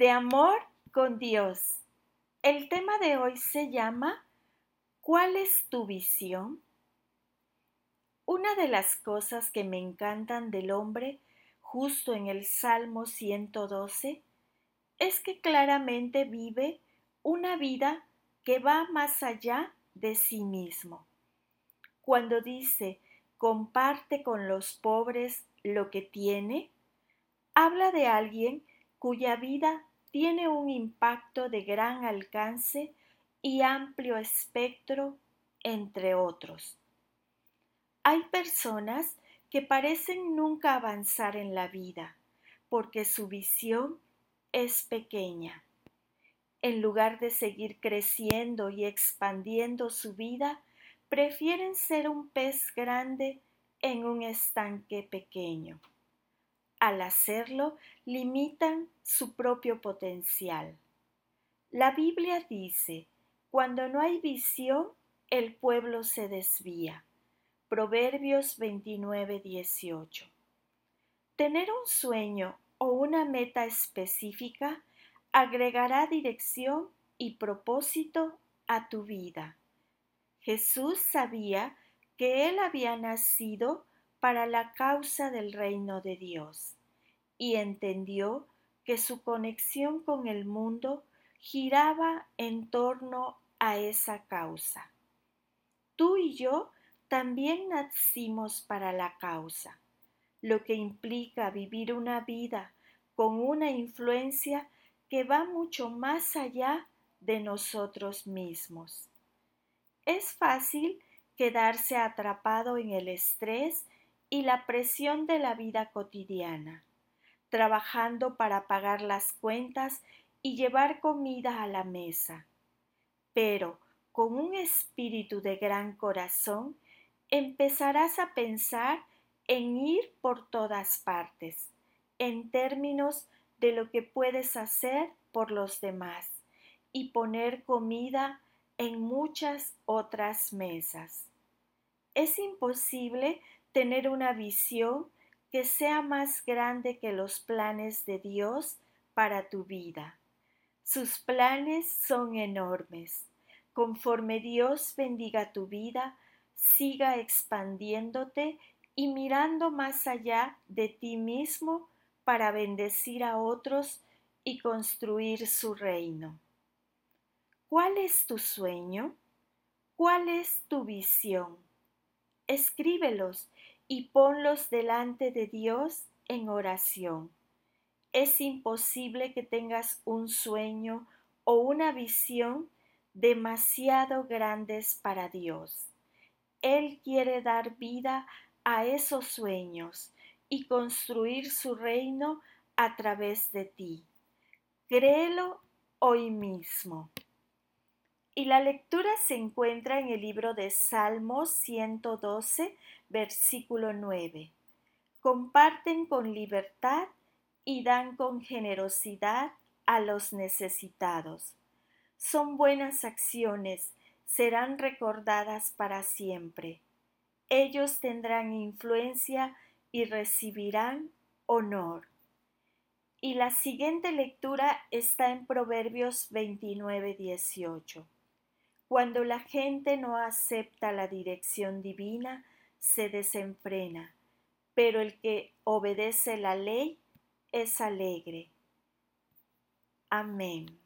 de amor con Dios. El tema de hoy se llama ¿Cuál es tu visión? Una de las cosas que me encantan del hombre, justo en el Salmo 112, es que claramente vive una vida que va más allá de sí mismo. Cuando dice, comparte con los pobres lo que tiene, habla de alguien cuya vida tiene un impacto de gran alcance y amplio espectro, entre otros. Hay personas que parecen nunca avanzar en la vida porque su visión es pequeña. En lugar de seguir creciendo y expandiendo su vida, prefieren ser un pez grande en un estanque pequeño. Al hacerlo, limitan su propio potencial. La Biblia dice, cuando no hay visión, el pueblo se desvía. Proverbios 29, 18. Tener un sueño o una meta específica agregará dirección y propósito a tu vida. Jesús sabía que Él había nacido para la causa del reino de Dios y entendió que su conexión con el mundo giraba en torno a esa causa. Tú y yo también nacimos para la causa, lo que implica vivir una vida con una influencia que va mucho más allá de nosotros mismos. Es fácil quedarse atrapado en el estrés y la presión de la vida cotidiana, trabajando para pagar las cuentas y llevar comida a la mesa. Pero con un espíritu de gran corazón, empezarás a pensar en ir por todas partes, en términos de lo que puedes hacer por los demás y poner comida en muchas otras mesas. Es imposible tener una visión que sea más grande que los planes de Dios para tu vida. Sus planes son enormes. Conforme Dios bendiga tu vida, siga expandiéndote y mirando más allá de ti mismo para bendecir a otros y construir su reino. ¿Cuál es tu sueño? ¿Cuál es tu visión? Escríbelos y ponlos delante de Dios en oración. Es imposible que tengas un sueño o una visión demasiado grandes para Dios. Él quiere dar vida a esos sueños y construir su reino a través de ti. Créelo hoy mismo. Y la lectura se encuentra en el libro de Salmos 112, versículo 9. Comparten con libertad y dan con generosidad a los necesitados. Son buenas acciones, serán recordadas para siempre. Ellos tendrán influencia y recibirán honor. Y la siguiente lectura está en Proverbios 29, 18. Cuando la gente no acepta la dirección divina, se desenfrena, pero el que obedece la ley es alegre. Amén.